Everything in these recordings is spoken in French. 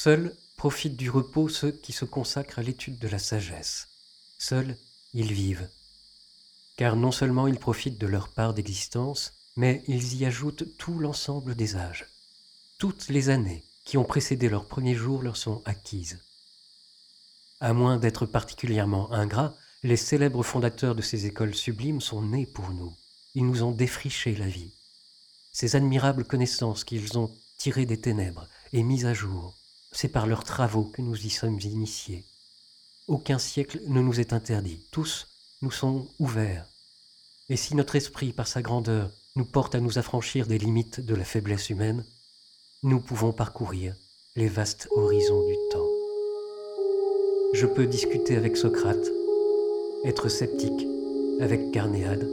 Seuls profitent du repos ceux qui se consacrent à l'étude de la sagesse. Seuls, ils vivent. Car non seulement ils profitent de leur part d'existence, mais ils y ajoutent tout l'ensemble des âges. Toutes les années qui ont précédé leur premier jour leur sont acquises. À moins d'être particulièrement ingrats, les célèbres fondateurs de ces écoles sublimes sont nés pour nous. Ils nous ont défriché la vie. Ces admirables connaissances qu'ils ont tirées des ténèbres et mises à jour, c'est par leurs travaux que nous y sommes initiés. Aucun siècle ne nous est interdit, tous nous sont ouverts. Et si notre esprit, par sa grandeur, nous porte à nous affranchir des limites de la faiblesse humaine, nous pouvons parcourir les vastes horizons du temps. Je peux discuter avec Socrate, être sceptique avec Carnéade,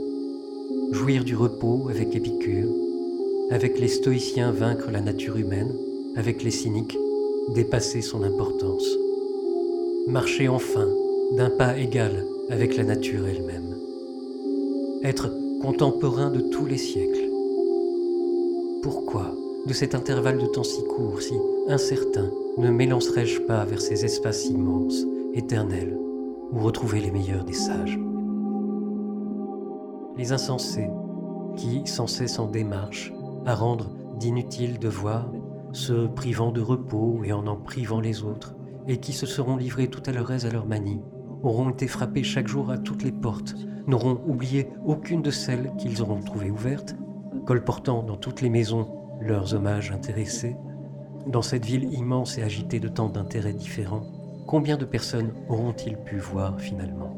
jouir du repos avec Épicure, avec les stoïciens vaincre la nature humaine, avec les cyniques dépasser son importance, marcher enfin d'un pas égal avec la nature elle-même, être contemporain de tous les siècles. Pourquoi de cet intervalle de temps si court, si incertain, ne m'élancerai-je pas vers ces espaces immenses, éternels, où retrouver les meilleurs des sages? Les insensés, qui, sans cesse en démarche, à rendre d'inutiles devoirs, se privant de repos et en en privant les autres, et qui se seront livrés tout à leur aise à leur manie, auront été frappés chaque jour à toutes les portes, n'auront oublié aucune de celles qu'ils auront trouvées ouvertes, colportant dans toutes les maisons leurs hommages intéressés, dans cette ville immense et agitée de tant d'intérêts différents, combien de personnes auront-ils pu voir finalement?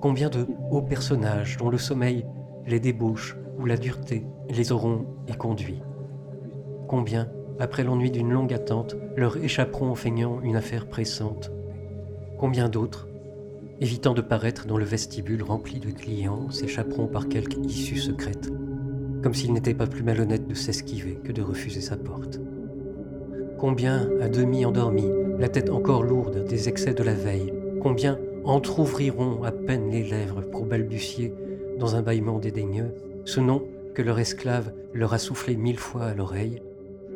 Combien de hauts personnages dont le sommeil, les débauches ou la dureté les auront éconduits Combien, après l'ennui d'une longue attente, leur échapperont en feignant une affaire pressante Combien d'autres, évitant de paraître dans le vestibule rempli de clients, s'échapperont par quelque issue secrète comme s'il n'était pas plus malhonnête de s'esquiver que de refuser sa porte. Combien, à demi endormis, la tête encore lourde des excès de la veille, combien entr'ouvriront à peine les lèvres pour balbutier, dans un bâillement dédaigneux, ce nom que leur esclave leur a soufflé mille fois à l'oreille,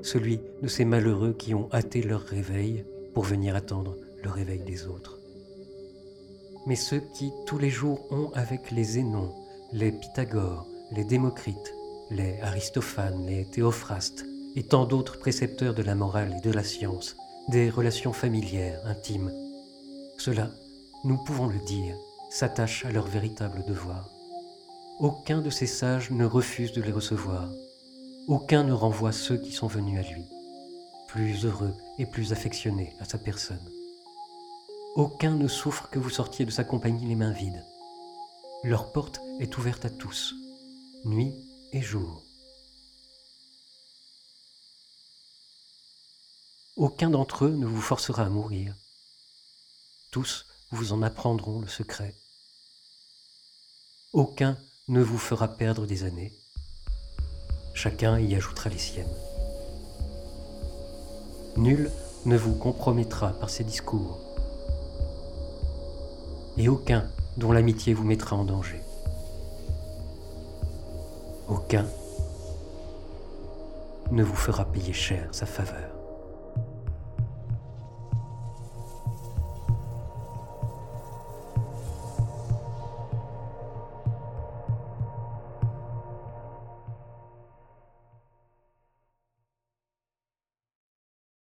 celui de ces malheureux qui ont hâté leur réveil pour venir attendre le réveil des autres. Mais ceux qui tous les jours ont avec les Zénons, les Pythagores, les Démocrites, les Aristophanes, les Théophrastes et tant d'autres précepteurs de la morale et de la science, des relations familières, intimes. Cela, nous pouvons le dire, s'attachent à leur véritable devoir. Aucun de ces sages ne refuse de les recevoir. Aucun ne renvoie ceux qui sont venus à lui, plus heureux et plus affectionnés à sa personne. Aucun ne souffre que vous sortiez de sa compagnie les mains vides. Leur porte est ouverte à tous, nuit et jour. Aucun d'entre eux ne vous forcera à mourir. Tous vous en apprendront le secret. Aucun ne vous fera perdre des années. Chacun y ajoutera les siennes. Nul ne vous compromettra par ses discours. Et aucun dont l'amitié vous mettra en danger aucun ne vous fera payer cher sa faveur.